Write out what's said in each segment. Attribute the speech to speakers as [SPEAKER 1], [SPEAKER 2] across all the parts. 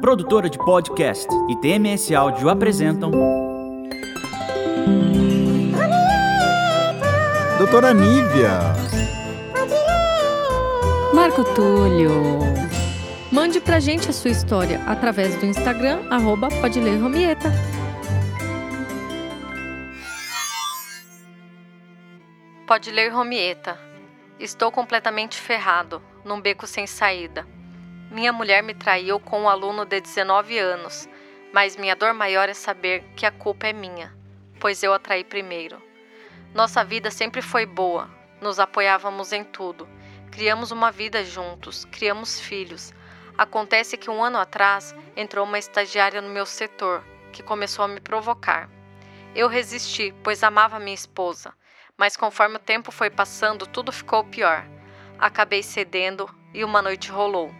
[SPEAKER 1] Produtora de podcast e TMS Áudio apresentam.
[SPEAKER 2] Doutora Nívia.
[SPEAKER 3] Marco Túlio. Mande pra gente a sua história através do Instagram, arroba pode ler Romieta. Pode ler Romieta. Estou completamente ferrado, num beco sem saída. Minha mulher me traiu com um aluno de 19 anos, mas minha dor maior é saber que a culpa é minha, pois eu a traí primeiro. Nossa vida sempre foi boa, nos apoiávamos em tudo. Criamos uma vida juntos, criamos filhos. Acontece que um ano atrás entrou uma estagiária no meu setor, que começou a me provocar. Eu resisti, pois amava minha esposa, mas conforme o tempo foi passando, tudo ficou pior. Acabei cedendo e uma noite rolou.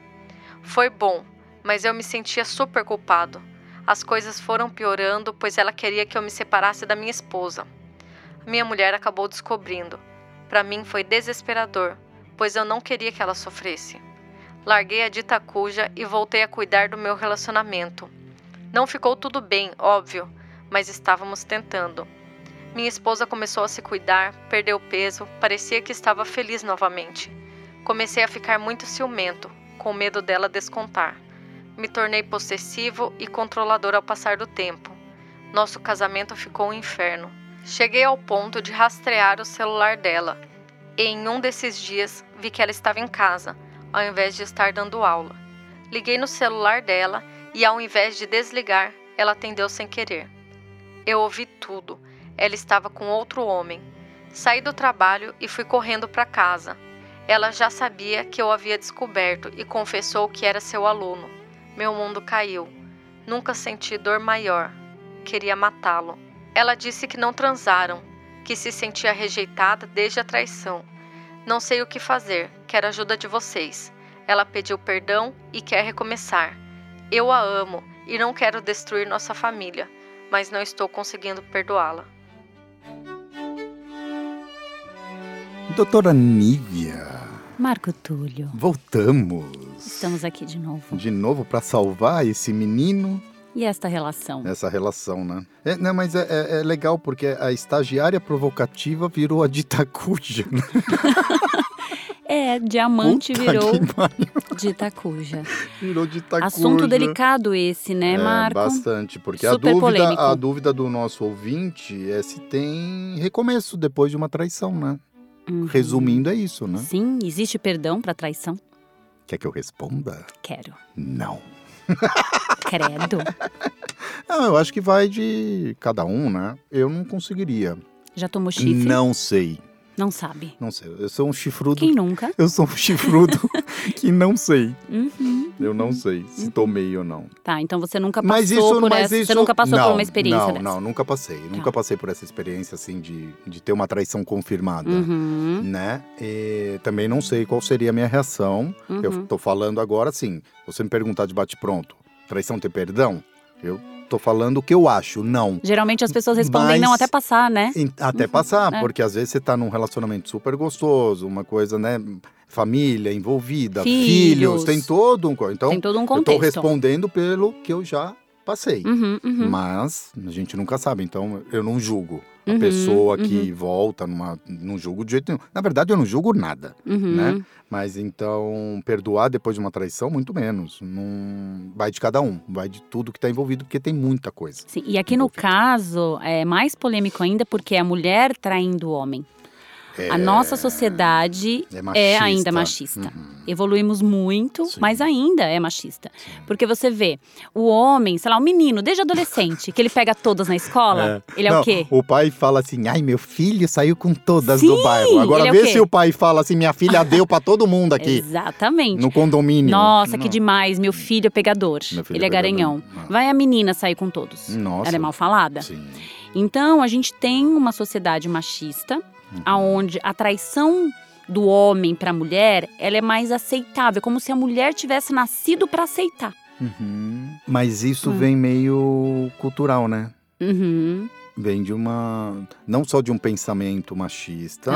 [SPEAKER 3] Foi bom, mas eu me sentia super culpado. As coisas foram piorando, pois ela queria que eu me separasse da minha esposa. Minha mulher acabou descobrindo. Para mim foi desesperador, pois eu não queria que ela sofresse. Larguei a dita cuja e voltei a cuidar do meu relacionamento. Não ficou tudo bem, óbvio, mas estávamos tentando. Minha esposa começou a se cuidar, perdeu peso, parecia que estava feliz novamente. Comecei a ficar muito ciumento, com medo dela descontar. Me tornei possessivo e controlador ao passar do tempo. Nosso casamento ficou um inferno. Cheguei ao ponto de rastrear o celular dela, e em um desses dias vi que ela estava em casa, ao invés de estar dando aula. Liguei no celular dela e, ao invés de desligar, ela atendeu sem querer. Eu ouvi tudo. Ela estava com outro homem. Saí do trabalho e fui correndo para casa. Ela já sabia que eu havia descoberto e confessou que era seu aluno. Meu mundo caiu. Nunca senti dor maior. Queria matá-lo. Ela disse que não transaram, que se sentia rejeitada desde a traição. Não sei o que fazer, quero ajuda de vocês. Ela pediu perdão e quer recomeçar. Eu a amo e não quero destruir nossa família, mas não estou conseguindo perdoá-la.
[SPEAKER 2] Doutora Nívia.
[SPEAKER 4] Marco Túlio,
[SPEAKER 2] Voltamos.
[SPEAKER 4] estamos aqui de novo.
[SPEAKER 2] De novo para salvar esse menino,
[SPEAKER 4] E esta relação?
[SPEAKER 2] essa relação, né? É, não, mas é, é- é legal porque a estagiária provocativa virou a dita cuja. né?
[SPEAKER 4] É, diamante
[SPEAKER 2] Puta
[SPEAKER 4] virou de Itacuja.
[SPEAKER 2] virou dita
[SPEAKER 4] Assunto
[SPEAKER 2] cuja.
[SPEAKER 4] delicado esse, né,
[SPEAKER 2] É,
[SPEAKER 4] Marco?
[SPEAKER 2] bastante, porque a
[SPEAKER 4] Super
[SPEAKER 2] dúvida,
[SPEAKER 4] polêmico.
[SPEAKER 2] a dúvida do nosso ouvinte é se tem recomeço depois de uma traição, né?
[SPEAKER 4] Uhum.
[SPEAKER 2] Resumindo, é isso, né?
[SPEAKER 4] Sim, existe perdão para traição?
[SPEAKER 2] Quer que eu responda?
[SPEAKER 4] Quero.
[SPEAKER 2] Não.
[SPEAKER 4] Credo.
[SPEAKER 2] Não, eu acho que vai de cada um, né? Eu não conseguiria.
[SPEAKER 4] Já tomou chifre?
[SPEAKER 2] Não sei.
[SPEAKER 4] Não sabe.
[SPEAKER 2] Não sei. Eu sou um chifrudo.
[SPEAKER 4] Quem nunca?
[SPEAKER 2] Eu sou um chifrudo que não sei.
[SPEAKER 4] Uhum.
[SPEAKER 2] Eu não sei se tomei ou não.
[SPEAKER 4] Tá, então você nunca passou
[SPEAKER 2] Mas isso,
[SPEAKER 4] por
[SPEAKER 2] mas
[SPEAKER 4] essa.
[SPEAKER 2] isso...
[SPEAKER 4] Você nunca passou
[SPEAKER 2] não,
[SPEAKER 4] por uma experiência
[SPEAKER 2] Não,
[SPEAKER 4] dessa.
[SPEAKER 2] não, nunca passei. Nunca
[SPEAKER 4] Tá.
[SPEAKER 2] passei por essa experiência, assim, de, de ter uma traição confirmada.
[SPEAKER 4] Uhum.
[SPEAKER 2] Né? E também não sei qual seria a minha reação. Eu
[SPEAKER 4] Uhum.
[SPEAKER 2] tô falando agora, assim, você me perguntar de bate-pronto, traição ter perdão? Eu tô falando o que eu acho, não.
[SPEAKER 4] Geralmente as pessoas respondem
[SPEAKER 2] Mas-
[SPEAKER 4] não até passar, né?
[SPEAKER 2] Em- Até passar,
[SPEAKER 4] é.
[SPEAKER 2] porque às vezes você tá num relacionamento super gostoso, uma coisa, né? Família envolvida, filhos,
[SPEAKER 4] Filhos.
[SPEAKER 2] tem todo um. Então,
[SPEAKER 4] Tem todo um
[SPEAKER 2] eu tô
[SPEAKER 4] contexto.
[SPEAKER 2] respondendo pelo que eu já passei.
[SPEAKER 4] Uhum, uhum.
[SPEAKER 2] Mas a gente nunca sabe, então eu não julgo. A
[SPEAKER 4] Uhum,
[SPEAKER 2] pessoa que volta numa. Não julgo de jeito nenhum. Na verdade, eu não julgo nada,
[SPEAKER 4] Uhum.
[SPEAKER 2] né? Mas então, perdoar depois de uma traição, muito menos. Não... Vai de cada um, vai de tudo que tá envolvido, porque tem muita coisa.
[SPEAKER 4] Sim, e aqui no
[SPEAKER 2] envolvido.
[SPEAKER 4] caso é mais polêmico ainda porque é a mulher traindo o homem.
[SPEAKER 2] É,
[SPEAKER 4] A nossa sociedade
[SPEAKER 2] é,
[SPEAKER 4] é ainda machista.
[SPEAKER 2] Uhum.
[SPEAKER 4] Evoluímos muito,
[SPEAKER 2] Sim.
[SPEAKER 4] mas ainda é machista. Porque você vê, o homem, sei lá, o menino, desde adolescente, que ele pega todas na escola, ele é
[SPEAKER 2] Não,
[SPEAKER 4] o quê?
[SPEAKER 2] O pai fala assim: ai, meu filho saiu com todas
[SPEAKER 4] Sim,
[SPEAKER 2] do bairro. Agora
[SPEAKER 4] é o
[SPEAKER 2] vê se o pai fala assim: minha filha deu pra todo mundo aqui.
[SPEAKER 4] Exatamente.
[SPEAKER 2] No condomínio.
[SPEAKER 4] Nossa, que
[SPEAKER 2] Não.
[SPEAKER 4] demais, meu filho é pegador.
[SPEAKER 2] Filho
[SPEAKER 4] ele é
[SPEAKER 2] é
[SPEAKER 4] garanhão.
[SPEAKER 2] Ah.
[SPEAKER 4] Vai a menina sair com todos.
[SPEAKER 2] Nossa.
[SPEAKER 4] Ela é mal falada.
[SPEAKER 2] Sim.
[SPEAKER 4] Então, a gente tem uma sociedade machista,
[SPEAKER 2] Uhum.
[SPEAKER 4] aonde a traição do homem para a mulher, ela é mais aceitável, como se a mulher tivesse nascido para aceitar.
[SPEAKER 2] Uhum. Mas isso
[SPEAKER 4] Hum.
[SPEAKER 2] vem meio cultural, né?
[SPEAKER 4] Uhum.
[SPEAKER 2] Vem de uma. Não só de um pensamento machista,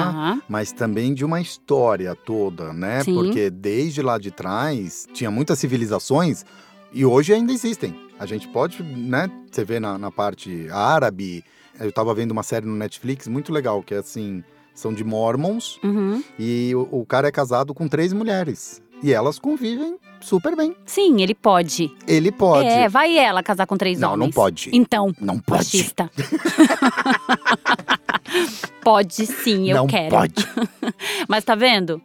[SPEAKER 2] mas também de uma história toda, né?
[SPEAKER 4] Sim.
[SPEAKER 2] Porque desde lá de trás, tinha muitas civilizações E hoje ainda existem. A gente pode, né? Você vê na, na parte árabe. Eu tava vendo uma série no Netflix muito legal, que é assim. São de mormons
[SPEAKER 4] Uhum.
[SPEAKER 2] e o, o cara é casado com três mulheres. E elas convivem super bem.
[SPEAKER 4] Sim, ele pode.
[SPEAKER 2] Ele pode.
[SPEAKER 4] É, vai ela casar com três
[SPEAKER 2] não,
[SPEAKER 4] homens.
[SPEAKER 2] não pode.
[SPEAKER 4] Então,
[SPEAKER 2] Não pode.
[SPEAKER 4] machista. pode sim, eu
[SPEAKER 2] não
[SPEAKER 4] quero.
[SPEAKER 2] pode.
[SPEAKER 4] Mas tá vendo?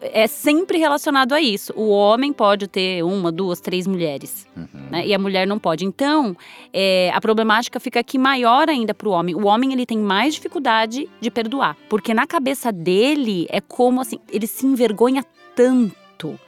[SPEAKER 4] É sempre relacionado a isso. O homem pode ter uma, duas, três mulheres.
[SPEAKER 2] Uhum.
[SPEAKER 4] né? E a mulher não pode. Então, é, a problemática fica aqui maior ainda para o homem. O homem ele tem mais dificuldade de perdoar, porque na cabeça dele é como assim, ele se envergonha tanto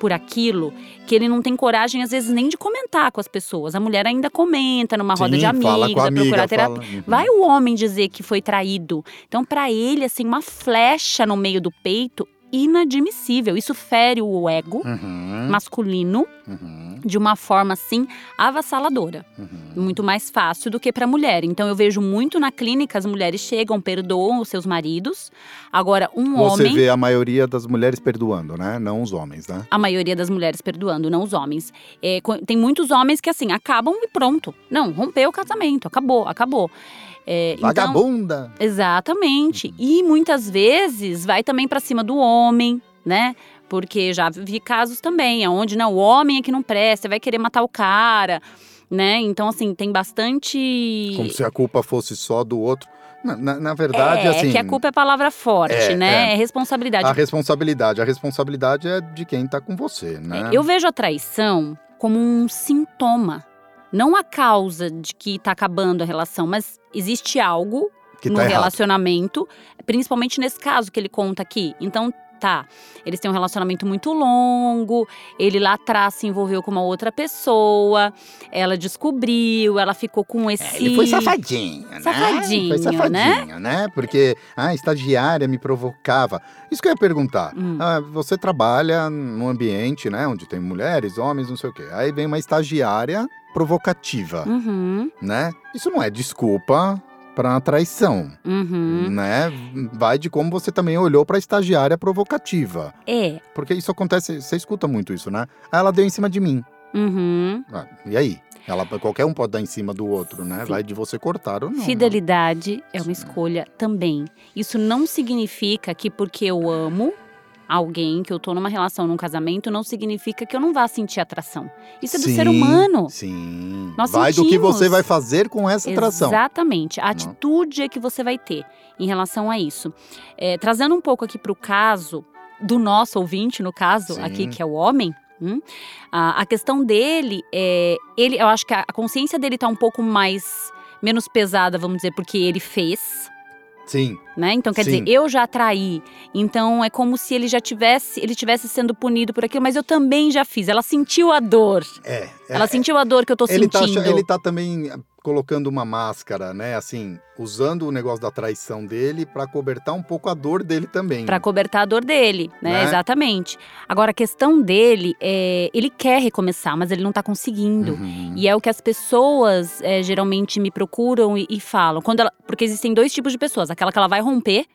[SPEAKER 4] por aquilo que ele não tem coragem às vezes nem de comentar com as pessoas. A mulher ainda comenta numa roda
[SPEAKER 2] Sim,
[SPEAKER 4] de amigos,
[SPEAKER 2] fala
[SPEAKER 4] vai
[SPEAKER 2] amiga,
[SPEAKER 4] procurar terapia.
[SPEAKER 2] fala- Uhum.
[SPEAKER 4] Vai o homem dizer que foi traído. Então, para ele, assim, uma flecha no meio do peito, inadmissível. Isso fere o ego
[SPEAKER 2] Uhum,
[SPEAKER 4] masculino
[SPEAKER 2] uhum,
[SPEAKER 4] de uma forma assim avassaladora,
[SPEAKER 2] uhum.
[SPEAKER 4] muito mais fácil do que para a mulher. Então eu vejo muito na clínica as mulheres chegam, perdoam os seus maridos. Agora um
[SPEAKER 2] Você
[SPEAKER 4] homem,
[SPEAKER 2] vê a maioria das mulheres perdoando, né? Não os homens, né?
[SPEAKER 4] a maioria das mulheres perdoando, não os homens. É, tem muitos homens que assim acabam e pronto. Não, rompeu o casamento, acabou, acabou. É, então-
[SPEAKER 2] Vagabunda!
[SPEAKER 4] Exatamente. E muitas vezes vai também para cima do homem, né? Porque já vi casos também, onde não, o homem é que não presta, vai querer matar o cara, né? Então, assim, tem bastante.
[SPEAKER 2] Como se a culpa fosse só do outro. Na, na- verdade,
[SPEAKER 4] é,
[SPEAKER 2] assim.
[SPEAKER 4] que a culpa é palavra forte,
[SPEAKER 2] É,
[SPEAKER 4] né?
[SPEAKER 2] é.
[SPEAKER 4] É responsabilidade.
[SPEAKER 2] A responsabilidade. A responsabilidade é de quem tá com você, né?
[SPEAKER 4] Eu vejo a traição como um sintoma. Não a causa de que tá acabando a relação, mas existe algo
[SPEAKER 2] que
[SPEAKER 4] no
[SPEAKER 2] tá
[SPEAKER 4] relacionamento, principalmente nesse caso que ele conta aqui. Então, tá, eles têm um relacionamento muito longo, ele lá atrás se envolveu com uma outra pessoa, ela descobriu, ela ficou com esse.
[SPEAKER 2] É, ele foi safadinho, né?
[SPEAKER 4] Safadinho,
[SPEAKER 2] Foi safadinho, né? Porque a estagiária me provocava. Isso que eu ia perguntar.
[SPEAKER 4] Hum.
[SPEAKER 2] Ah, você trabalha num ambiente, né? Onde tem mulheres, homens, não sei o quê. Aí vem uma estagiária provocativa,
[SPEAKER 4] Uhum,
[SPEAKER 2] né? Isso não é desculpa para traição,
[SPEAKER 4] uhum.
[SPEAKER 2] né? Vai de como você também olhou para a estagiária provocativa.
[SPEAKER 4] É.
[SPEAKER 2] Porque isso acontece, você escuta muito isso, né? Ah, ela deu em cima de mim.
[SPEAKER 4] Uhum.
[SPEAKER 2] Ah, e aí? Ela, qualquer um pode dar em cima do outro, né?
[SPEAKER 4] Sim.
[SPEAKER 2] Vai de você cortar ou não. né?
[SPEAKER 4] Fidelidade é uma escolha também. Isso não significa que porque eu amo alguém, que eu tô numa relação, num casamento, não significa que eu não vá sentir atração. Isso é do ser
[SPEAKER 2] Sim,
[SPEAKER 4] humano.
[SPEAKER 2] Sim.
[SPEAKER 4] Nós
[SPEAKER 2] vai do que
[SPEAKER 4] sentimos.
[SPEAKER 2] você vai fazer com essa atração.
[SPEAKER 4] Exatamente. A atitude é que você vai ter em relação a isso. É, trazendo um pouco aqui para o caso do nosso ouvinte, no caso
[SPEAKER 2] Sim.
[SPEAKER 4] aqui, que é o homem. hum, a, a questão dele é. Ele, eu acho que a, a consciência dele tá um pouco mais. menos pesada, vamos dizer, porque ele fez.
[SPEAKER 2] Sim.
[SPEAKER 4] Né? Então, quer
[SPEAKER 2] Sim.
[SPEAKER 4] dizer, eu já traí. Então, é como se ele já tivesse, ele tivesse sendo punido por aquilo, mas eu também já fiz. Ela sentiu a dor.
[SPEAKER 2] É.
[SPEAKER 4] Ela sentiu a dor que eu tô
[SPEAKER 2] ele, tá,
[SPEAKER 4] sentindo.
[SPEAKER 2] ach- ele tá também colocando uma máscara, né? Assim, usando o negócio da traição dele pra cobertar um pouco a dor dele também.
[SPEAKER 4] Pra cobertar a dor dele, né?
[SPEAKER 2] Né?
[SPEAKER 4] Exatamente. Agora, a questão dele é. Ele quer recomeçar, mas ele não tá conseguindo.
[SPEAKER 2] Uhum.
[SPEAKER 4] E é o que as pessoas é, geralmente me procuram e, e falam. Quando ela, porque existem dois tipos de pessoas: aquela que ela vai romper,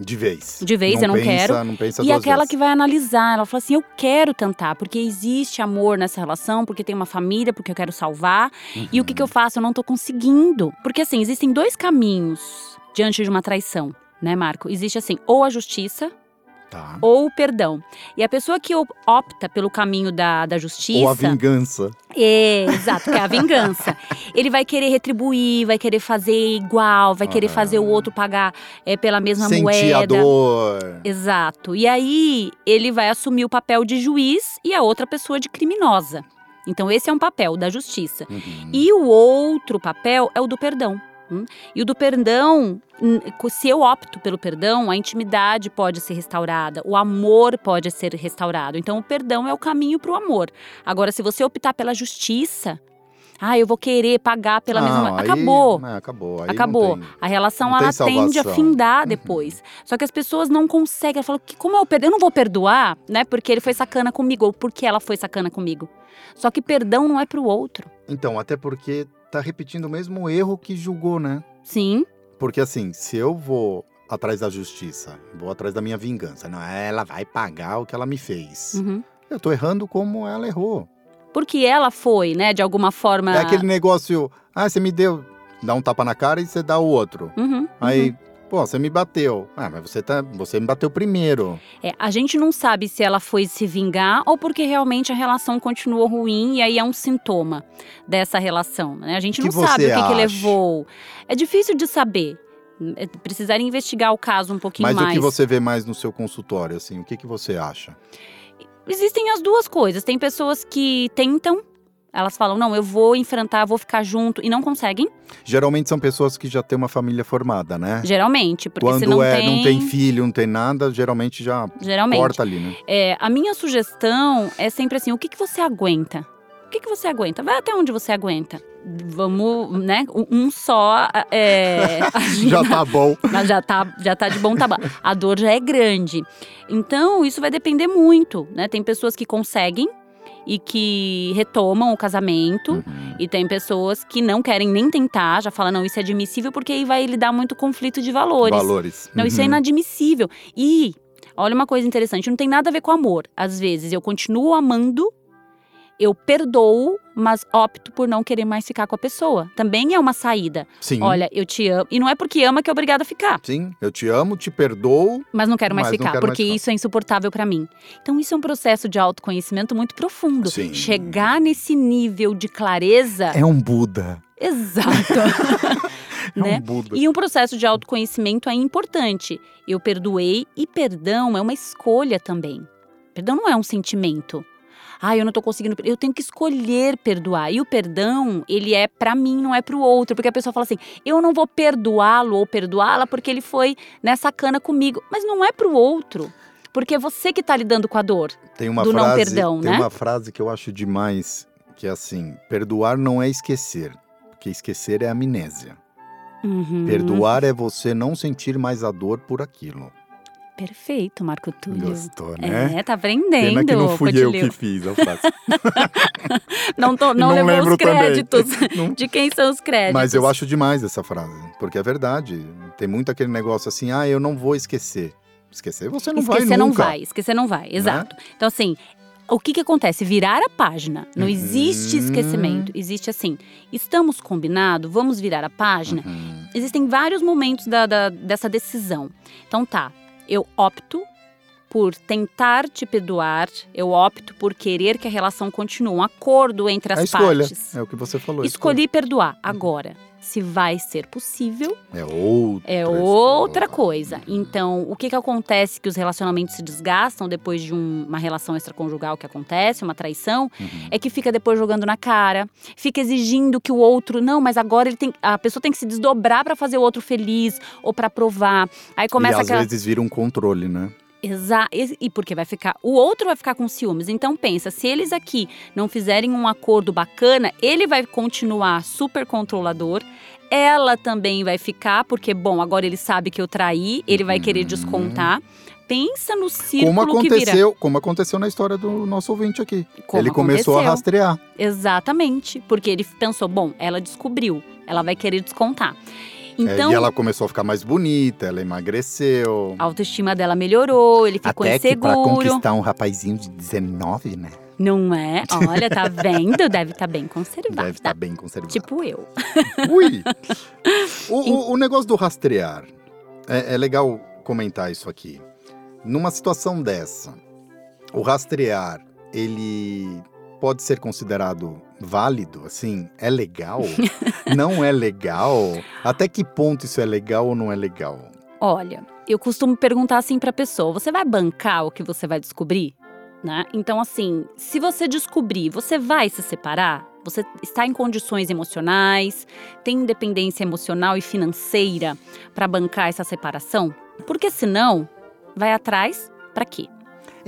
[SPEAKER 2] De vez.
[SPEAKER 4] De vez, eu não
[SPEAKER 2] pensa,
[SPEAKER 4] quero.
[SPEAKER 2] Não pensa
[SPEAKER 4] e aquela
[SPEAKER 2] vezes.
[SPEAKER 4] que vai analisar. Ela fala assim: eu quero tentar, porque existe amor nessa relação, porque tem uma família, porque eu quero salvar. E o que, que eu
[SPEAKER 2] Uhum.
[SPEAKER 4] faço? Eu não tô conseguindo. Porque assim, existem dois caminhos diante de uma traição, né, Marco? Existe assim, ou a justiça
[SPEAKER 2] Tá.
[SPEAKER 4] ou o perdão. E a pessoa que op- opta pelo caminho da, da justiça.
[SPEAKER 2] Ou a vingança.
[SPEAKER 4] É, exato, que é a vingança. Ele vai querer retribuir, vai querer fazer igual, vai querer
[SPEAKER 2] Aham.
[SPEAKER 4] fazer o outro pagar é, pela mesma
[SPEAKER 2] Sentir a
[SPEAKER 4] moeda.
[SPEAKER 2] dor.
[SPEAKER 4] Exato. E aí ele vai assumir o papel de juiz e a outra pessoa de criminosa. Então esse é um papel da justiça.
[SPEAKER 2] Uhum.
[SPEAKER 4] E o outro papel é o do perdão. Hum? E o do perdão, se eu opto pelo perdão, a intimidade pode ser restaurada, o amor pode ser restaurado. Então o perdão é o caminho para o amor. Agora, se você optar pela justiça, ah, eu vou querer pagar pela
[SPEAKER 2] Não,
[SPEAKER 4] mesma.
[SPEAKER 2] aí-
[SPEAKER 4] Acabou.
[SPEAKER 2] é, acabou. Aí
[SPEAKER 4] Acabou.
[SPEAKER 2] tem.
[SPEAKER 4] A relação ela tende a findar
[SPEAKER 2] Uhum.
[SPEAKER 4] depois. Só que as pessoas não conseguem. Elas falam que como eu perdo, eu não vou perdoar, né? Porque ele foi sacana comigo ou porque ela foi sacana comigo. Só que perdão não é pro outro.
[SPEAKER 2] Então, até porque tá repetindo o mesmo erro que julgou, né?
[SPEAKER 4] Sim,
[SPEAKER 2] Porque assim, se eu vou atrás da justiça, vou atrás da minha vingança, não, ela vai pagar o que ela me fez.
[SPEAKER 4] uhum.
[SPEAKER 2] Eu tô errando como ela errou.
[SPEAKER 4] Porque ela foi, né, de alguma forma.
[SPEAKER 2] É aquele negócio, ah, você me deu, dá um tapa na cara e você dá o outro.
[SPEAKER 4] Uhum, uhum.
[SPEAKER 2] Pô, você me bateu. Ah, mas você, tá, você me bateu primeiro.
[SPEAKER 4] É, a gente não sabe se ela foi se vingar ou porque realmente a relação continuou ruim e aí é um sintoma dessa relação. Né? A gente
[SPEAKER 2] Que
[SPEAKER 4] não sabe o que, que levou. É difícil de saber. É, Precisaria investigar o caso um pouquinho
[SPEAKER 2] Mas
[SPEAKER 4] mais.
[SPEAKER 2] o que você vê mais no seu consultório, assim, o que, que você acha?
[SPEAKER 4] Existem as duas coisas. Tem pessoas que tentam, elas falam, não, eu vou enfrentar, vou ficar junto e não conseguem.
[SPEAKER 2] Geralmente são pessoas que já têm uma família formada, né?
[SPEAKER 4] Geralmente, porque se
[SPEAKER 2] Quando
[SPEAKER 4] não
[SPEAKER 2] é,
[SPEAKER 4] tem.
[SPEAKER 2] não tem filho, não tem nada, geralmente já
[SPEAKER 4] Geralmente.
[SPEAKER 2] corta ali, né?
[SPEAKER 4] É, a minha sugestão é sempre assim: o que, que você aguenta? O que, que você aguenta? Vai até onde você aguenta. Vamos, né? Um só. É,
[SPEAKER 2] Já tá bom.
[SPEAKER 4] Mas já tá, já tá de bom tamanho. A dor já é grande. Então, isso vai depender muito, né? Tem pessoas que conseguem e que retomam o casamento.
[SPEAKER 2] Uhum.
[SPEAKER 4] E tem pessoas que não querem nem tentar, já falam, não, isso é admissível, porque aí vai lhe dar muito conflito de valores.
[SPEAKER 2] Valores.
[SPEAKER 4] Não, isso é
[SPEAKER 2] Uhum.
[SPEAKER 4] inadmissível. E, olha uma coisa interessante, não tem nada a ver com amor. Às vezes eu continuo amando, eu perdoo, mas opto por não querer mais ficar com a pessoa. Também é uma saída.
[SPEAKER 2] Sim.
[SPEAKER 4] Olha, eu te amo. E não é porque ama que é obrigada a ficar.
[SPEAKER 2] Sim, eu te amo, te perdoo.
[SPEAKER 4] Mas não quero mais ficar,
[SPEAKER 2] quero mais
[SPEAKER 4] porque
[SPEAKER 2] ficar.
[SPEAKER 4] isso é insuportável pra mim. Então, isso é um processo de autoconhecimento muito profundo.
[SPEAKER 2] Sim.
[SPEAKER 4] Chegar nesse nível de clareza.
[SPEAKER 2] É um Buda.
[SPEAKER 4] Exato.
[SPEAKER 2] É
[SPEAKER 4] né?
[SPEAKER 2] um Buda.
[SPEAKER 4] E um processo de autoconhecimento é importante. Eu perdoei e perdão é uma escolha também. Perdão não é um sentimento. Ah, eu não tô conseguindo. Eu tenho que escolher perdoar. E o perdão, ele é pra mim, não é pro outro. Porque a pessoa fala assim: eu não vou perdoá-lo ou perdoá-la porque ele foi nessa cana comigo. Mas não é pro outro. Porque é você que tá lidando com a dor.
[SPEAKER 2] Tem uma
[SPEAKER 4] do não
[SPEAKER 2] frase,
[SPEAKER 4] perdão,
[SPEAKER 2] tem
[SPEAKER 4] né?
[SPEAKER 2] uma frase que eu acho demais, que é assim: perdoar não é esquecer, porque esquecer é amnésia.
[SPEAKER 4] Uhum.
[SPEAKER 2] Perdoar é você não sentir mais a dor por aquilo.
[SPEAKER 4] Perfeito, Marco Túlio.
[SPEAKER 2] Gostou, né?
[SPEAKER 4] É, tá aprendendo.
[SPEAKER 2] Pena que não fui eu que fiz a frase.
[SPEAKER 4] Não, tô, não,
[SPEAKER 2] Não
[SPEAKER 4] levou os créditos. De quem são os créditos?
[SPEAKER 2] Mas eu acho demais essa frase, porque é verdade. Tem muito aquele negócio assim, ah, eu não vou esquecer. Esquecer você não
[SPEAKER 4] esquecer
[SPEAKER 2] vai
[SPEAKER 4] não
[SPEAKER 2] nunca.
[SPEAKER 4] vai, esquecer não vai, exato. Então, assim, o que que acontece? Virar a página. Não
[SPEAKER 2] Uhum.
[SPEAKER 4] existe esquecimento. Existe assim, estamos combinados, vamos virar a página.
[SPEAKER 2] Uhum.
[SPEAKER 4] Existem vários momentos da- da- dessa decisão. Então, tá, eu opto por tentar te perdoar, eu opto por querer que a relação continue, um acordo entre as
[SPEAKER 2] a escolha,
[SPEAKER 4] partes.
[SPEAKER 2] é o que você falou. a
[SPEAKER 4] Escolhi perdoar. Agora, se vai ser possível,
[SPEAKER 2] escolha. É outra
[SPEAKER 4] é
[SPEAKER 2] história.
[SPEAKER 4] outra coisa. Então, o que que acontece que os relacionamentos se desgastam depois de um- uma relação extraconjugal que acontece, uma traição,
[SPEAKER 2] Uhum.
[SPEAKER 4] é que fica depois jogando na cara, fica exigindo que o outro, não, mas agora ele tem, a pessoa tem que se desdobrar pra fazer o outro feliz ou pra provar. Aí começa
[SPEAKER 2] e às
[SPEAKER 4] aquela
[SPEAKER 2] vezes vira um controle, né?
[SPEAKER 4] Exa e porque vai ficar, o outro vai ficar com ciúmes. Então pensa, se eles aqui não fizerem um acordo bacana, ele vai continuar super controlador. Ela também vai ficar, porque bom, agora ele sabe que eu traí, ele vai querer
[SPEAKER 2] Uhum.
[SPEAKER 4] descontar. Pensa no círculo
[SPEAKER 2] Como aconteceu, como aconteceu na história do nosso ouvinte aqui.
[SPEAKER 4] Como
[SPEAKER 2] ele começou a
[SPEAKER 4] aconteceu.
[SPEAKER 2] rastrear.
[SPEAKER 4] Exatamente, porque ele pensou, bom, ela descobriu, ela vai querer descontar.
[SPEAKER 2] É,
[SPEAKER 4] Então,
[SPEAKER 2] e ela começou a ficar mais bonita, ela emagreceu.
[SPEAKER 4] a autoestima dela melhorou, ele ficou
[SPEAKER 2] Até que pra
[SPEAKER 4] inseguro.
[SPEAKER 2] conquistar um rapazinho de 19, né?
[SPEAKER 4] Não é? Olha, tá vendo? Deve estar bem conservado.
[SPEAKER 2] Deve estar bem conservado.
[SPEAKER 4] Tipo eu.
[SPEAKER 2] Ui! O, o- o negócio do rastrear, é, é legal comentar isso aqui. Numa situação dessa, o rastrear, ele pode ser considerado válido? Assim, é legal? não é legal? Até que ponto isso é legal ou não é legal?
[SPEAKER 4] Olha, eu costumo perguntar assim pra pessoa: você vai bancar o que você vai descobrir? Né? Então, assim, se você descobrir, você vai se separar? Você está em condições emocionais, tem independência emocional e financeira pra bancar essa separação? Porque senão, vai atrás pra quê?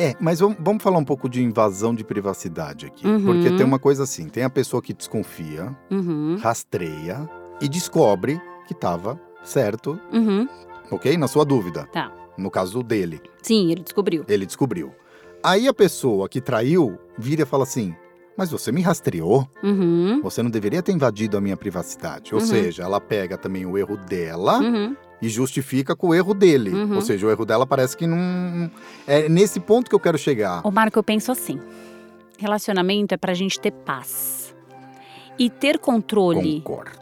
[SPEAKER 2] É, mas vamos, vamos falar um pouco de invasão de privacidade aqui.
[SPEAKER 4] Uhum.
[SPEAKER 2] Porque tem uma coisa assim: tem a pessoa que desconfia,
[SPEAKER 4] Uhum,
[SPEAKER 2] rastreia e descobre que estava certo,
[SPEAKER 4] uhum.
[SPEAKER 2] ok? Na sua dúvida.
[SPEAKER 4] Tá.
[SPEAKER 2] No caso dele,
[SPEAKER 4] Sim, ele descobriu.
[SPEAKER 2] ele descobriu. Aí a pessoa que traiu vira e fala assim: Mas você me rastreou?
[SPEAKER 4] Uhum,
[SPEAKER 2] Você não deveria ter invadido a minha privacidade. Ou
[SPEAKER 4] Uhum.
[SPEAKER 2] seja, ela pega também o erro dela
[SPEAKER 4] uhum.
[SPEAKER 2] E justifica com o erro dele.
[SPEAKER 4] Uhum.
[SPEAKER 2] Ou seja, o erro dela parece que não. É nesse ponto que eu quero chegar.
[SPEAKER 4] Ô, Marco, eu penso assim. Relacionamento é pra gente ter paz. E ter controle
[SPEAKER 2] Concordo.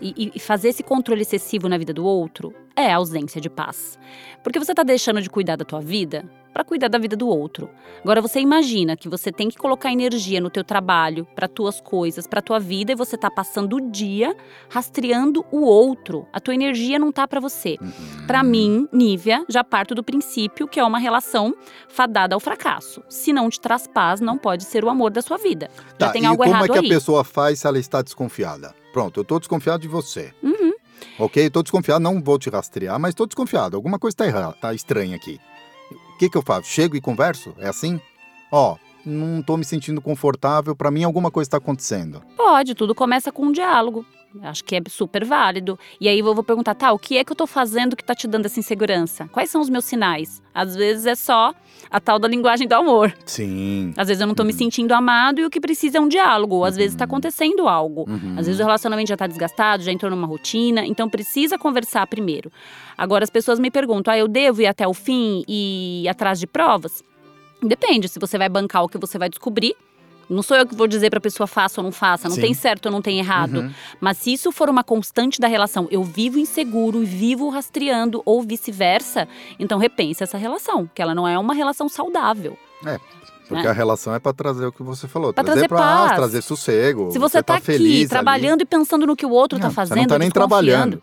[SPEAKER 4] e, e fazer esse controle excessivo na vida do outro é ausência de paz. Porque você tá deixando de cuidar da tua vida para cuidar da vida do outro. Agora você imagina que você tem que colocar energia no teu trabalho, para tuas coisas, para tua vida e você tá passando o dia rastreando o outro. A tua energia não tá para você.
[SPEAKER 2] Uhum.
[SPEAKER 4] Para mim, Nívia, já parto do princípio que é uma relação fadada ao fracasso. Se não te traz paz, não pode ser o amor da sua vida. Já
[SPEAKER 2] Tá,
[SPEAKER 4] tem
[SPEAKER 2] e
[SPEAKER 4] algo
[SPEAKER 2] como
[SPEAKER 4] errado
[SPEAKER 2] é que
[SPEAKER 4] aí.
[SPEAKER 2] a pessoa faz se ela está desconfiada? Pronto, eu tô desconfiado de você.
[SPEAKER 4] Uhum.
[SPEAKER 2] Ok? Tô desconfiado, não vou te rastrear, mas tô desconfiado. Alguma coisa tá errada, tá estranha aqui. O que que eu faço? Chego e converso? É assim? Ó, não tô me sentindo confortável, pra mim alguma coisa tá acontecendo.
[SPEAKER 4] Pode, tudo começa com um diálogo. Acho que é super válido. E aí eu vou perguntar, tá, o que é que eu tô fazendo que tá te dando essa insegurança? Quais são os meus sinais? Às vezes é só a tal da linguagem do amor.
[SPEAKER 2] Sim.
[SPEAKER 4] Às vezes eu não tô me
[SPEAKER 2] Uhum.
[SPEAKER 4] sentindo amado e o que precisa é um diálogo. Às vezes tá
[SPEAKER 2] Uhum.
[SPEAKER 4] acontecendo algo.
[SPEAKER 2] Uhum.
[SPEAKER 4] Às vezes o relacionamento já tá desgastado, já entrou numa rotina, então precisa conversar primeiro. Agora as pessoas me perguntam: ah, eu devo ir até o fim e ir atrás de provas? Depende, se você vai bancar o que você vai descobrir. Não sou eu que vou dizer pra pessoa faça ou não faça, não
[SPEAKER 2] Sim.
[SPEAKER 4] tem certo ou não tem errado.
[SPEAKER 2] Uhum.
[SPEAKER 4] Mas se isso for uma constante da relação, eu vivo inseguro e vivo rastreando ou vice-versa, então repense essa relação, que ela não é uma relação saudável.
[SPEAKER 2] Porque
[SPEAKER 4] né?
[SPEAKER 2] a relação é pra trazer o que você falou.
[SPEAKER 4] Pra trazer
[SPEAKER 2] paz,
[SPEAKER 4] paz.
[SPEAKER 2] trazer sossego.
[SPEAKER 4] Se você, tá,
[SPEAKER 2] feliz
[SPEAKER 4] aqui trabalhando e pensando no que o outro
[SPEAKER 2] ali.
[SPEAKER 4] tá
[SPEAKER 2] Não,
[SPEAKER 4] fazendo,
[SPEAKER 2] Você não tá nem trabalhando.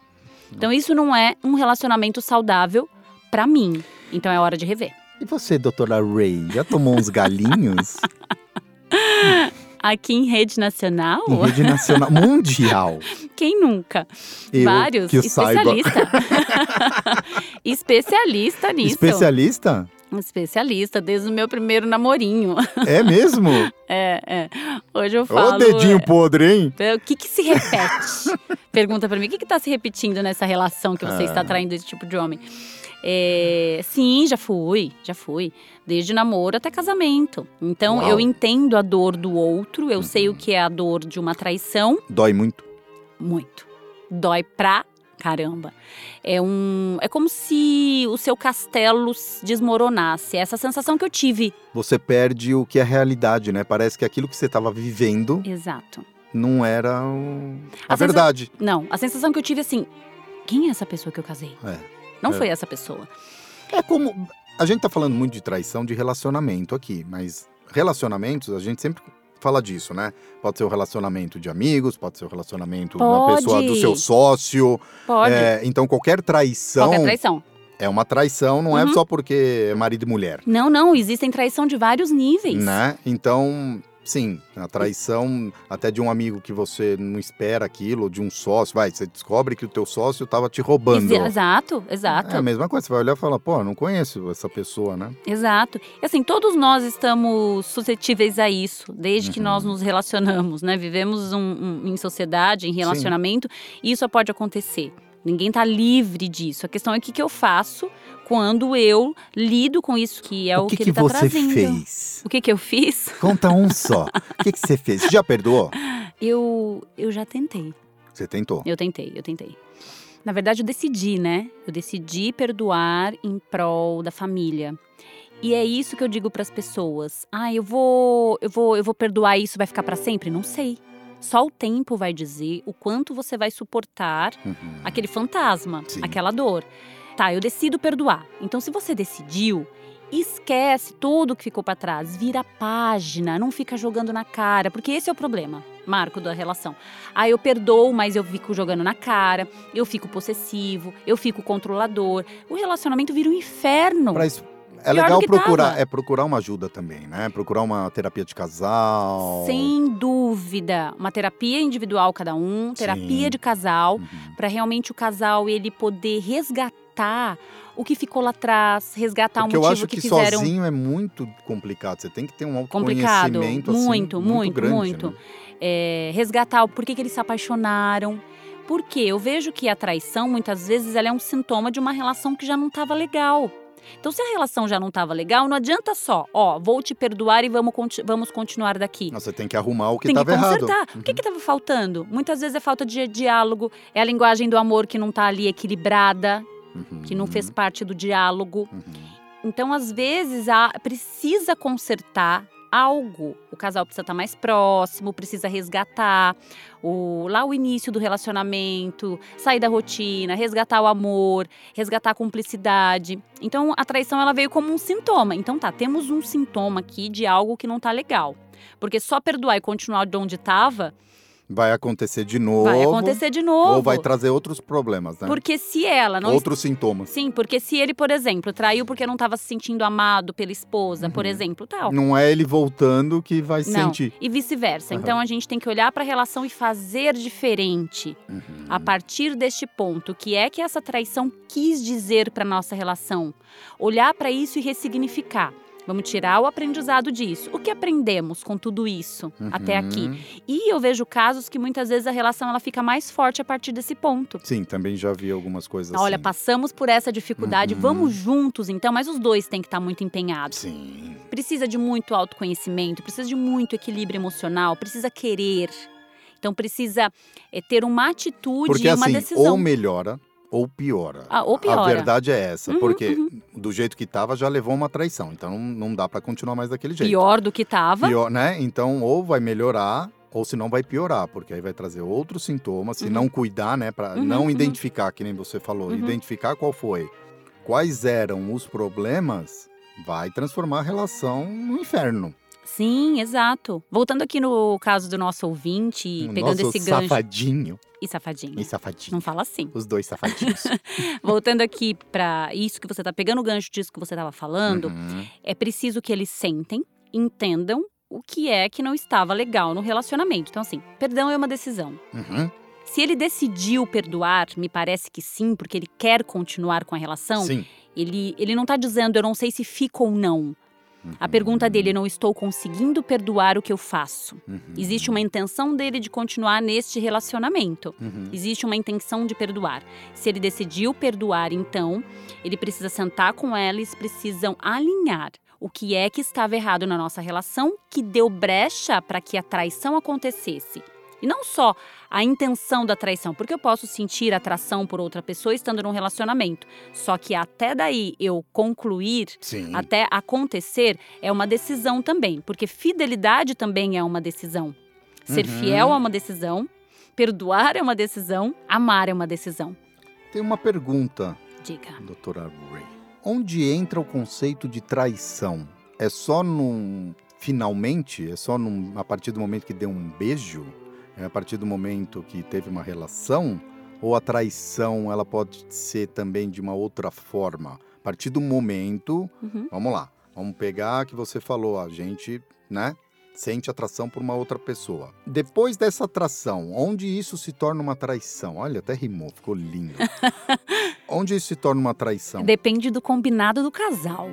[SPEAKER 4] Então isso não é um relacionamento saudável pra mim. Então é hora de rever.
[SPEAKER 2] E você, doutora Ray, já tomou uns galinhos?
[SPEAKER 4] Aqui em rede nacional,
[SPEAKER 2] em rede nacional, mundial.
[SPEAKER 4] quem nunca?
[SPEAKER 2] Eu
[SPEAKER 4] Vários.
[SPEAKER 2] que.
[SPEAKER 4] Especialista. Especialista nisso.
[SPEAKER 2] Especialista?
[SPEAKER 4] Especialista, desde o meu primeiro namorinho.
[SPEAKER 2] É mesmo?
[SPEAKER 4] É, é. Hoje eu falo.
[SPEAKER 2] Ô, dedinho podre, hein?
[SPEAKER 4] é, O que que se repete? Pergunta pra mim, o que que tá se repetindo nessa relação que você
[SPEAKER 2] Ah.
[SPEAKER 4] está traindo esse tipo de homem? É, sim, já fui, já fui. Desde namoro até casamento. Então,
[SPEAKER 2] Uau.
[SPEAKER 4] eu entendo a dor do outro, eu sei
[SPEAKER 2] Uhum.
[SPEAKER 4] o que é a dor de uma traição,
[SPEAKER 2] Dói muito.
[SPEAKER 4] muito. Dói pra caramba. É um, é como se o seu castelo desmoronasse. É essa sensação que eu tive.
[SPEAKER 2] Você perde o que é realidade, né? Parece que aquilo que você estava vivendo
[SPEAKER 4] Exato.
[SPEAKER 2] não era o- a
[SPEAKER 4] vezes
[SPEAKER 2] verdade.
[SPEAKER 4] Não, a sensação que eu tive assim, quem é essa pessoa que eu casei?
[SPEAKER 2] É.
[SPEAKER 4] Não
[SPEAKER 2] É.
[SPEAKER 4] foi essa pessoa.
[SPEAKER 2] É como. A gente tá falando muito de traição de relacionamento aqui, mas relacionamentos, a gente sempre fala disso, né? Pode ser o relacionamento de amigos, pode ser o relacionamento da pessoa, do seu sócio.
[SPEAKER 4] Pode.
[SPEAKER 2] É, então, qualquer traição,
[SPEAKER 4] Qualquer traição.
[SPEAKER 2] é uma traição, não é
[SPEAKER 4] Uhum.
[SPEAKER 2] só porque é marido e mulher.
[SPEAKER 4] Não, não, existem traição de vários níveis.
[SPEAKER 2] Né? Então, sim, a traição até de um amigo que você não espera aquilo, de um sócio, vai, você descobre que o teu sócio estava te roubando.
[SPEAKER 4] Ex- Exato, exato,
[SPEAKER 2] É a mesma coisa, você vai olhar e falar, pô, não conheço essa pessoa, né?
[SPEAKER 4] exato. E assim, todos nós estamos suscetíveis a isso, desde que
[SPEAKER 2] Uhum.
[SPEAKER 4] nós nos relacionamos, né? Vivemos um- um- em sociedade, em relacionamento, e isso pode acontecer. Ninguém tá livre disso. A questão é o que, que eu faço quando eu lido com isso, que é o,
[SPEAKER 2] o que,
[SPEAKER 4] que,
[SPEAKER 2] que
[SPEAKER 4] ele tá
[SPEAKER 2] você
[SPEAKER 4] trazendo.
[SPEAKER 2] fez?
[SPEAKER 4] O que, que eu fiz?
[SPEAKER 2] Conta um só. O que, que você fez? Você já perdoou?
[SPEAKER 4] Eu, eu já tentei.
[SPEAKER 2] Você tentou.
[SPEAKER 4] Eu tentei, eu tentei. Na verdade, eu decidi, né? Eu decidi perdoar em prol da família. E é isso que eu digo para as pessoas. Ah, eu vou, eu vou, eu vou perdoar isso, vai ficar para sempre? Não sei. Só o tempo vai dizer o quanto você vai suportar
[SPEAKER 2] Uhum.
[SPEAKER 4] aquele fantasma,
[SPEAKER 2] Sim.
[SPEAKER 4] aquela dor. Tá, eu decido perdoar. Então, se você decidiu, esquece tudo que ficou para trás, vira a página, não fica jogando na cara, porque esse é o problema, Marco, da relação. Ah, eu perdoo, mas eu fico jogando na cara, eu fico possessivo, eu fico controlador. O relacionamento vira um inferno.
[SPEAKER 2] Pra é legal procurar,
[SPEAKER 4] tava.
[SPEAKER 2] é procurar uma ajuda também, né? Procurar uma terapia de casal.
[SPEAKER 4] Sem dúvida, uma terapia individual cada um, terapia
[SPEAKER 2] Sim.
[SPEAKER 4] de casal,
[SPEAKER 2] Uhum.
[SPEAKER 4] para realmente o casal ele poder resgatar o que ficou lá atrás, resgatar
[SPEAKER 2] Porque
[SPEAKER 4] o
[SPEAKER 2] eu
[SPEAKER 4] motivo
[SPEAKER 2] acho
[SPEAKER 4] que,
[SPEAKER 2] que,
[SPEAKER 4] fizeram
[SPEAKER 2] sozinho é muito complicado. Você tem que ter um
[SPEAKER 4] complicado,
[SPEAKER 2] autoconhecimento assim,
[SPEAKER 4] muito, muito,
[SPEAKER 2] grande,
[SPEAKER 4] muito.
[SPEAKER 2] né?
[SPEAKER 4] É, resgatar o porquê que eles se apaixonaram. Porque eu vejo que a traição, muitas vezes, ela é um sintoma de uma relação que já não estava legal. Então, se a relação já não estava legal, não adianta só, ó, vou te perdoar e vamos, conti- vamos continuar daqui.
[SPEAKER 2] Você tem que arrumar o que
[SPEAKER 4] Tem que
[SPEAKER 2] estava errado.
[SPEAKER 4] consertar. O que estava faltando? Muitas vezes é falta de diálogo, é a linguagem do amor que não está ali equilibrada,
[SPEAKER 2] Uhum.
[SPEAKER 4] que não fez parte do diálogo.
[SPEAKER 2] Uhum.
[SPEAKER 4] Então, às vezes, a, precisa consertar algo, o casal precisa estar mais próximo, precisa resgatar o, lá o início do relacionamento, sair da rotina, resgatar o amor, resgatar a cumplicidade. Então a traição ela veio como um sintoma. Então tá, temos um sintoma aqui de algo que não tá legal. Porque só perdoar e continuar de onde estava
[SPEAKER 2] Vai acontecer de novo.
[SPEAKER 4] vai acontecer de novo.
[SPEAKER 2] Ou vai trazer outros problemas, né?
[SPEAKER 4] Porque se ela não
[SPEAKER 2] Outros sintomas.
[SPEAKER 4] Sim, porque se ele, por exemplo, traiu porque não estava se sentindo amado pela esposa, por
[SPEAKER 2] Uhum.
[SPEAKER 4] exemplo, tal.
[SPEAKER 2] Não é ele voltando que vai
[SPEAKER 4] Não,
[SPEAKER 2] sentir.
[SPEAKER 4] e vice-versa.
[SPEAKER 2] Aham.
[SPEAKER 4] Então a gente tem que olhar para a relação e fazer diferente
[SPEAKER 2] Uhum.
[SPEAKER 4] a partir deste ponto, que é que essa traição quis dizer para nossa relação. Olhar para isso e ressignificar. Vamos tirar o aprendizado disso. O que aprendemos com tudo isso até aqui?
[SPEAKER 2] Uhum.
[SPEAKER 4] E eu vejo casos que muitas vezes a relação ela fica mais forte a partir desse ponto.
[SPEAKER 2] Sim, também já vi algumas coisas
[SPEAKER 4] Olha,
[SPEAKER 2] assim.
[SPEAKER 4] passamos por essa dificuldade,
[SPEAKER 2] Uhum.
[SPEAKER 4] vamos juntos então, mas os dois têm que estar muito empenhados.
[SPEAKER 2] Sim.
[SPEAKER 4] Precisa de muito autoconhecimento, precisa de muito equilíbrio emocional, precisa querer. Então precisa é, ter uma atitude
[SPEAKER 2] Porque
[SPEAKER 4] e uma
[SPEAKER 2] assim,
[SPEAKER 4] decisão.
[SPEAKER 2] ou melhora ou piora.
[SPEAKER 4] Ah, ou
[SPEAKER 2] A
[SPEAKER 4] piora.
[SPEAKER 2] verdade é essa,
[SPEAKER 4] Uhum,
[SPEAKER 2] porque
[SPEAKER 4] uhum.
[SPEAKER 2] do jeito que tava já levou uma traição, então não, dá pra continuar mais daquele jeito.
[SPEAKER 4] Pior do que estava.
[SPEAKER 2] Pior, né? Então ou vai melhorar ou se não vai piorar, porque aí vai trazer outros sintomas, se
[SPEAKER 4] Uhum.
[SPEAKER 2] não cuidar, né, Pra
[SPEAKER 4] Uhum,
[SPEAKER 2] não
[SPEAKER 4] uhum.
[SPEAKER 2] identificar, que nem você falou,
[SPEAKER 4] Uhum.
[SPEAKER 2] identificar qual foi, quais eram os problemas, vai transformar a relação no inferno.
[SPEAKER 4] Sim, exato. Voltando aqui no caso do nosso ouvinte,
[SPEAKER 2] O
[SPEAKER 4] pegando
[SPEAKER 2] nosso
[SPEAKER 4] esse gancho.
[SPEAKER 2] safadinho
[SPEAKER 4] E safadinho.
[SPEAKER 2] e safadinho.
[SPEAKER 4] Não fala assim.
[SPEAKER 2] Os dois safadinhos.
[SPEAKER 4] Voltando aqui para isso que você tá pegando o gancho disso que você estava falando,
[SPEAKER 2] Uhum.
[SPEAKER 4] é preciso que eles sentem, entendam o que é que não estava legal no relacionamento. Então, assim, perdão é uma decisão.
[SPEAKER 2] Uhum.
[SPEAKER 4] Se ele decidiu perdoar, me parece que sim, porque ele quer continuar com a relação,
[SPEAKER 2] Sim.
[SPEAKER 4] ele, ele não tá dizendo eu não sei se fica ou não. A pergunta dele, não estou conseguindo perdoar o que eu faço.
[SPEAKER 2] Uhum.
[SPEAKER 4] Existe uma intenção dele de continuar neste relacionamento.
[SPEAKER 2] Uhum.
[SPEAKER 4] Existe uma intenção de perdoar. Se ele decidiu perdoar, então, ele precisa sentar com ela, eles precisam alinhar o que é que estava errado na nossa relação que deu brecha para que a traição acontecesse. E não só a intenção da traição, porque eu posso sentir atração por outra pessoa estando num relacionamento. Só que até daí eu concluir,
[SPEAKER 2] Sim.
[SPEAKER 4] até acontecer, é uma decisão também. Porque fidelidade também é uma decisão. Ser
[SPEAKER 2] Uhum.
[SPEAKER 4] fiel é uma decisão, perdoar é uma decisão, amar é uma decisão.
[SPEAKER 2] Tem uma pergunta,
[SPEAKER 4] Diga.
[SPEAKER 2] doutora Ray. Onde entra o conceito de traição? É só num. Finalmente? É só num, a partir do momento que deu um beijo? É a partir do momento que teve uma relação? Ou a traição ela pode ser também de uma outra forma? A partir do momento.
[SPEAKER 4] Uhum.
[SPEAKER 2] Vamos lá. Vamos pegar que você falou, a gente, né? Sente atração por uma outra pessoa. Depois dessa atração, onde isso se torna uma traição? Olha, até rimou, ficou lindo. onde isso se torna uma traição?
[SPEAKER 4] Depende do combinado do casal.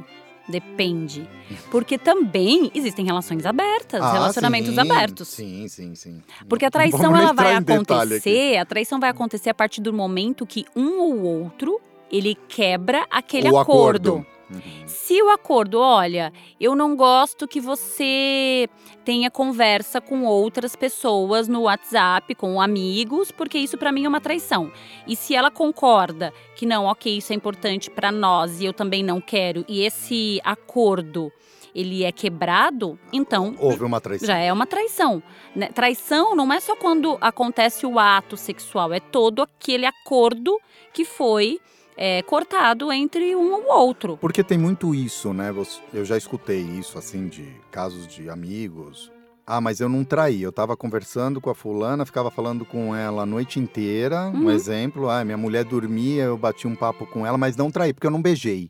[SPEAKER 4] Depende. Porque também existem relações abertas,
[SPEAKER 2] Ah,
[SPEAKER 4] relacionamentos
[SPEAKER 2] sim,
[SPEAKER 4] abertos.
[SPEAKER 2] Sim, sim, sim.
[SPEAKER 4] Porque a traição ela vai acontecer, a traição vai acontecer a partir do momento que um ou outro ele quebra aquele
[SPEAKER 2] O
[SPEAKER 4] acordo.
[SPEAKER 2] acordo. Uhum.
[SPEAKER 4] Se o acordo, olha, eu não gosto que você tenha conversa com outras pessoas no WhatsApp, com amigos, porque isso pra mim é uma traição. E se ela concorda que não, ok, isso é importante pra nós e eu também não quero, e esse acordo ele é quebrado, então
[SPEAKER 2] Houve uma traição.
[SPEAKER 4] já é uma traição. né? Traição não é só quando acontece o ato sexual, é todo aquele acordo que foi é, cortado entre um ou outro.
[SPEAKER 2] Porque tem muito isso, né? Eu já escutei isso, assim, de casos de amigos. Ah, mas eu não traí. Eu tava conversando com a fulana, ficava falando com ela a noite inteira. Um
[SPEAKER 4] Uhum.
[SPEAKER 2] exemplo, ah, minha mulher dormia, eu bati um papo com ela, mas não traí, porque eu não beijei.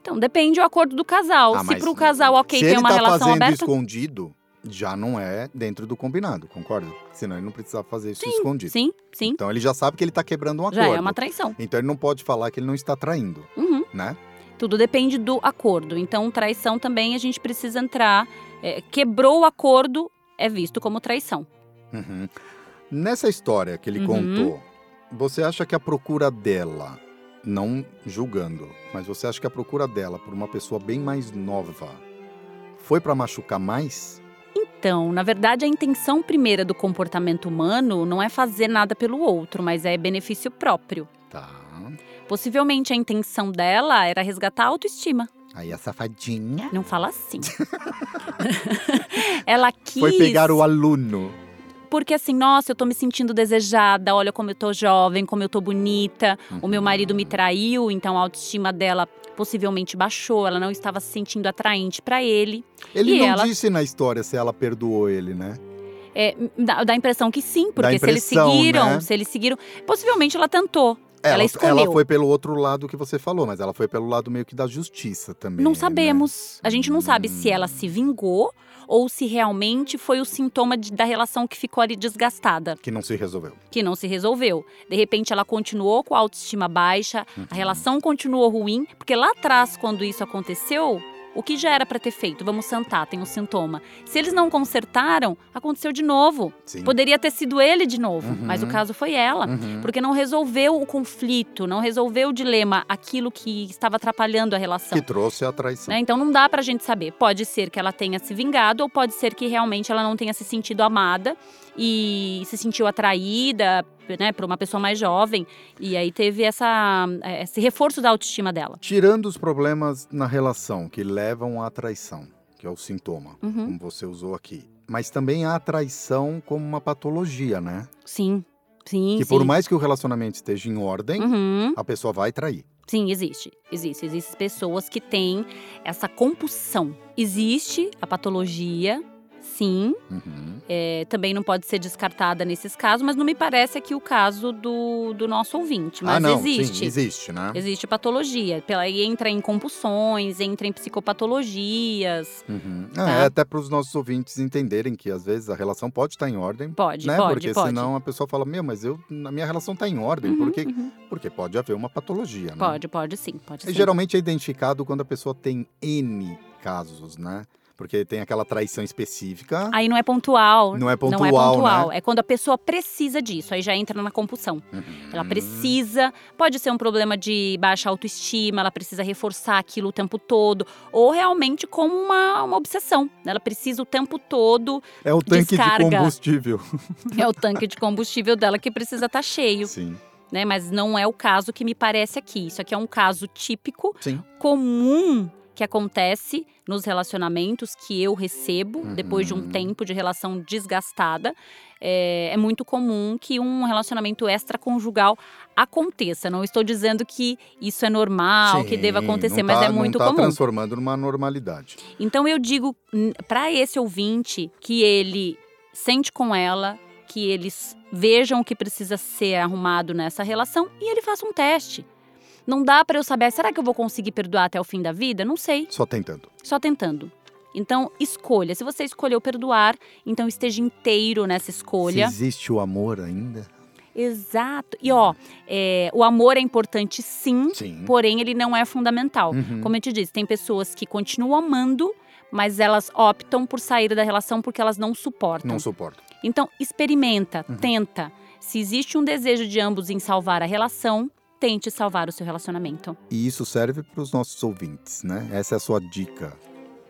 [SPEAKER 4] Então depende do acordo do casal.
[SPEAKER 2] Ah,
[SPEAKER 4] Se pro casal, ok,
[SPEAKER 2] Se
[SPEAKER 4] tem
[SPEAKER 2] ele
[SPEAKER 4] uma
[SPEAKER 2] tá
[SPEAKER 4] relação
[SPEAKER 2] fazendo
[SPEAKER 4] aberta.
[SPEAKER 2] escondido, já não é dentro do combinado, concorda? Senão ele não precisava fazer isso escondido.
[SPEAKER 4] Sim, sim.
[SPEAKER 2] Então ele já sabe que ele tá quebrando um acordo.
[SPEAKER 4] Já é uma traição.
[SPEAKER 2] Então ele não pode falar que ele não está traindo,
[SPEAKER 4] Uhum.
[SPEAKER 2] né?
[SPEAKER 4] Tudo depende do acordo. Então, traição também a gente precisa entrar. é, quebrou o acordo, é visto como traição.
[SPEAKER 2] Uhum. Nessa história que ele
[SPEAKER 4] Uhum.
[SPEAKER 2] contou, você acha que a procura dela, não julgando, mas você acha que a procura dela por uma pessoa bem mais nova foi pra machucar mais?
[SPEAKER 4] Então, na verdade, a intenção primeira do comportamento humano não é fazer nada pelo outro, mas é benefício próprio.
[SPEAKER 2] Tá.
[SPEAKER 4] Possivelmente a intenção dela era resgatar a autoestima.
[SPEAKER 2] Aí a safadinha
[SPEAKER 4] Não fala assim. ela quis.
[SPEAKER 2] foi pegar o aluno.
[SPEAKER 4] Porque assim, nossa, eu tô me sentindo desejada, olha como eu tô jovem, como eu tô bonita. O meu marido me traiu, então a autoestima dela possivelmente baixou, ela não estava se sentindo atraente pra ele.
[SPEAKER 2] Ele
[SPEAKER 4] E
[SPEAKER 2] não
[SPEAKER 4] ela-
[SPEAKER 2] disse na história se ela perdoou ele, né?
[SPEAKER 4] É, dá, dá a impressão que sim, porque se eles seguiram,
[SPEAKER 2] né?
[SPEAKER 4] se eles seguiram, possivelmente ela tentou. Ela escolheu.
[SPEAKER 2] ela foi pelo outro lado que você falou, mas ela foi pelo lado meio que da justiça também.
[SPEAKER 4] Não
[SPEAKER 2] né?
[SPEAKER 4] sabemos. A gente não sabe se ela se vingou ou se realmente foi o sintoma de- da relação que ficou ali desgastada,
[SPEAKER 2] Que não se resolveu.
[SPEAKER 4] que não se resolveu. De repente ela continuou com a autoestima baixa,
[SPEAKER 2] Uhum.
[SPEAKER 4] a relação continuou ruim, porque lá atrás, quando isso aconteceu, o que já era pra ter feito? Vamos sentar, tem um sintoma. Se eles não consertaram, aconteceu de novo.
[SPEAKER 2] Sim.
[SPEAKER 4] Poderia ter sido ele de novo,
[SPEAKER 2] Uhum.
[SPEAKER 4] mas o caso foi ela.
[SPEAKER 2] Uhum.
[SPEAKER 4] Porque não resolveu o conflito, não resolveu o dilema, aquilo que estava atrapalhando a relação.
[SPEAKER 2] Que trouxe a traição.
[SPEAKER 4] Né? Então não dá pra gente saber. Pode ser que ela tenha se vingado ou pode ser que realmente ela não tenha se sentido amada e se sentiu atraída, né, por uma pessoa mais jovem e aí teve essa eh, esse reforço da autoestima dela.
[SPEAKER 2] Tirando os problemas na relação que levam à traição, que é o sintoma,
[SPEAKER 4] Uhum.
[SPEAKER 2] como você usou aqui. Mas também há a traição como uma patologia, né?
[SPEAKER 4] Sim. Sim,
[SPEAKER 2] que
[SPEAKER 4] sim.
[SPEAKER 2] por mais que o relacionamento esteja em ordem,
[SPEAKER 4] Uhum.
[SPEAKER 2] a pessoa vai trair.
[SPEAKER 4] Sim, existe. Existe. Existem pessoas que têm essa compulsão. Existe a patologia, sim.
[SPEAKER 2] Uhum.
[SPEAKER 4] É, também não pode ser descartada nesses casos, mas não me parece aqui o caso do, do nosso ouvinte. Mas
[SPEAKER 2] ah, não,
[SPEAKER 4] existe.
[SPEAKER 2] sim, existe, né?
[SPEAKER 4] Existe patologia. Pela, e entra em compulsões, entra em psicopatologias.
[SPEAKER 2] Uhum.
[SPEAKER 4] Tá.
[SPEAKER 2] É, até para os nossos ouvintes entenderem que às vezes a relação pode estar em ordem,
[SPEAKER 4] Pode,
[SPEAKER 2] né?
[SPEAKER 4] pode,
[SPEAKER 2] Porque
[SPEAKER 4] pode.
[SPEAKER 2] senão a pessoa fala, meu, mas eu, a minha relação está em ordem,
[SPEAKER 4] Uhum,
[SPEAKER 2] porque,
[SPEAKER 4] uhum.
[SPEAKER 2] porque pode haver uma patologia, né?
[SPEAKER 4] Pode, pode sim, pode
[SPEAKER 2] E
[SPEAKER 4] sim.
[SPEAKER 2] geralmente é identificado quando a pessoa tem N casos, né? Porque tem aquela traição específica,
[SPEAKER 4] Aí não é pontual.
[SPEAKER 2] não é pontual,
[SPEAKER 4] não é pontual.
[SPEAKER 2] né?
[SPEAKER 4] É quando a pessoa precisa disso. Aí já entra na compulsão.
[SPEAKER 2] Uhum.
[SPEAKER 4] Ela precisa, pode ser um problema de baixa autoestima, ela precisa reforçar aquilo o tempo todo, ou realmente como uma, uma obsessão. Ela precisa o tempo todo,
[SPEAKER 2] É o tanque
[SPEAKER 4] descarga.
[SPEAKER 2] de combustível.
[SPEAKER 4] é o tanque de combustível dela que precisa estar cheio,
[SPEAKER 2] Sim,
[SPEAKER 4] né? Mas não é o caso que me parece aqui. Isso aqui é um caso típico,
[SPEAKER 2] sim.
[SPEAKER 4] comum que acontece nos relacionamentos que eu recebo
[SPEAKER 2] Uhum.
[SPEAKER 4] depois de um tempo de relação desgastada. É, é muito comum que um relacionamento extraconjugal aconteça. Não estou dizendo que isso é normal, que
[SPEAKER 2] Sim,
[SPEAKER 4] deva acontecer,
[SPEAKER 2] não
[SPEAKER 4] mas
[SPEAKER 2] tá-
[SPEAKER 4] é muito
[SPEAKER 2] tá
[SPEAKER 4] comum.
[SPEAKER 2] transformando numa normalidade.
[SPEAKER 4] Então eu digo para esse ouvinte que ele sente com ela, que eles vejam o que precisa ser arrumado nessa relação e ele faça um teste. Não dá para eu saber, será que eu vou conseguir perdoar até o fim da vida? Não sei,
[SPEAKER 2] Só tentando.
[SPEAKER 4] só tentando. Então, escolha. Se você escolheu perdoar, então esteja inteiro nessa escolha.
[SPEAKER 2] Se existe o amor ainda?
[SPEAKER 4] Exato. E ó, é, o amor é importante sim,
[SPEAKER 2] Sim.
[SPEAKER 4] porém ele não é fundamental.
[SPEAKER 2] Uhum.
[SPEAKER 4] Como eu te disse, tem pessoas que continuam amando, mas elas optam por sair da relação porque elas não suportam.
[SPEAKER 2] Não suporto.
[SPEAKER 4] Então, experimenta,
[SPEAKER 2] Uhum.
[SPEAKER 4] tenta. Se existe um desejo de ambos em salvar a relação, tente salvar o seu relacionamento.
[SPEAKER 2] E isso serve para os nossos ouvintes, né? Essa é a sua dica.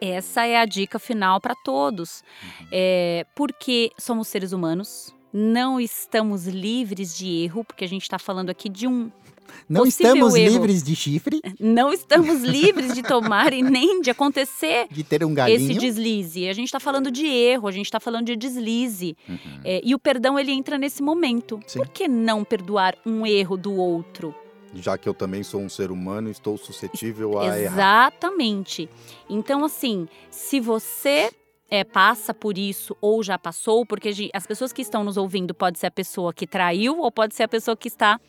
[SPEAKER 4] Essa é a dica final para todos.
[SPEAKER 2] Uhum.
[SPEAKER 4] É, porque somos seres humanos, não estamos livres de erro, porque a gente está falando aqui de um.
[SPEAKER 2] Não
[SPEAKER 4] Possível
[SPEAKER 2] estamos
[SPEAKER 4] erro.
[SPEAKER 2] livres de chifre,
[SPEAKER 4] Não estamos livres de tomar e nem de acontecer
[SPEAKER 2] de ter um
[SPEAKER 4] esse
[SPEAKER 2] galinho.
[SPEAKER 4] deslize. A gente está falando de erro, a gente está falando de deslize.
[SPEAKER 2] Uhum.
[SPEAKER 4] É, e o perdão ele entra nesse momento.
[SPEAKER 2] Sim.
[SPEAKER 4] Por que não perdoar um erro do outro?
[SPEAKER 2] Já que eu também sou um ser humano e estou suscetível a errar.
[SPEAKER 4] Exatamente. Então, assim, se você é, passa por isso ou já passou, porque as pessoas que estão nos ouvindo pode ser a pessoa que traiu ou pode ser a pessoa que está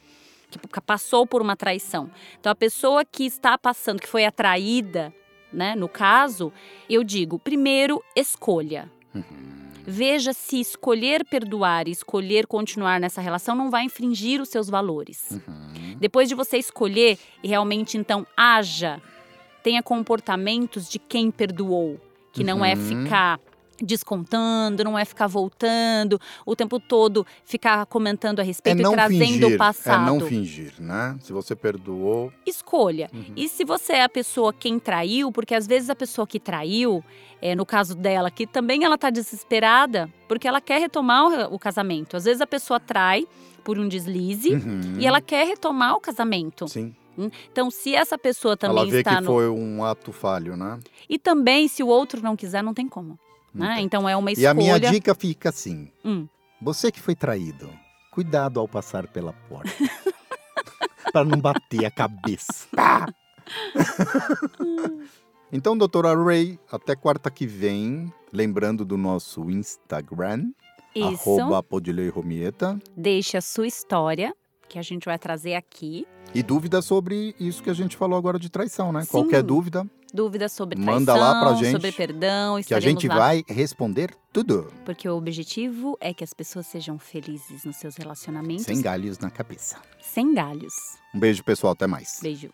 [SPEAKER 4] que passou por uma traição. Então, a pessoa que está passando, que foi atraída, né, no caso, eu digo, primeiro, escolha.
[SPEAKER 2] Uhum.
[SPEAKER 4] Veja se escolher perdoar e escolher continuar nessa relação não vai infringir os seus valores.
[SPEAKER 2] Uhum.
[SPEAKER 4] Depois de você escolher realmente então haja, tenha comportamentos de quem perdoou, que não é
[SPEAKER 2] Uhum.
[SPEAKER 4] ficar descontando, não é ficar voltando o tempo todo, ficar comentando a
[SPEAKER 2] É
[SPEAKER 4] respeito
[SPEAKER 2] não
[SPEAKER 4] e trazendo
[SPEAKER 2] fingir.
[SPEAKER 4] o passado.
[SPEAKER 2] É não fingir, né? Se você perdoou.
[SPEAKER 4] Escolha.
[SPEAKER 2] Uhum.
[SPEAKER 4] E se você é a pessoa quem traiu, porque às vezes a pessoa que traiu, é, no caso dela, que também ela tá desesperada, porque ela quer retomar o, casamento. Às vezes a pessoa trai por um deslize
[SPEAKER 2] Uhum.
[SPEAKER 4] e ela quer retomar o casamento.
[SPEAKER 2] Sim.
[SPEAKER 4] Hum? Então, se essa pessoa
[SPEAKER 2] Ela
[SPEAKER 4] também
[SPEAKER 2] vê
[SPEAKER 4] está
[SPEAKER 2] que
[SPEAKER 4] no.
[SPEAKER 2] foi um ato falho, né?
[SPEAKER 4] E também, se o outro não quiser, não tem como. Né? Então, é uma
[SPEAKER 2] E
[SPEAKER 4] escolha.
[SPEAKER 2] a minha dica fica assim:
[SPEAKER 4] Hum.
[SPEAKER 2] você que foi traído, cuidado ao passar pela porta. para não bater a cabeça. Então, doutora Ray, até quarta que vem, lembrando do nosso Instagram,
[SPEAKER 4] Isso.
[SPEAKER 2] arroba Romieta.
[SPEAKER 4] Deixe a sua história, que a gente vai trazer aqui.
[SPEAKER 2] E dúvidas sobre isso que a gente falou agora de traição, né?
[SPEAKER 4] Sim.
[SPEAKER 2] Qualquer dúvida,
[SPEAKER 4] Dúvidas sobre traição,
[SPEAKER 2] Manda lá pra gente,
[SPEAKER 4] sobre perdão,
[SPEAKER 2] que a gente
[SPEAKER 4] lá.
[SPEAKER 2] vai responder tudo.
[SPEAKER 4] Porque o objetivo é que as pessoas sejam felizes nos seus relacionamentos
[SPEAKER 2] Sem galhos na cabeça.
[SPEAKER 4] sem galhos.
[SPEAKER 2] Um beijo, pessoal. Até mais.
[SPEAKER 4] Beijo.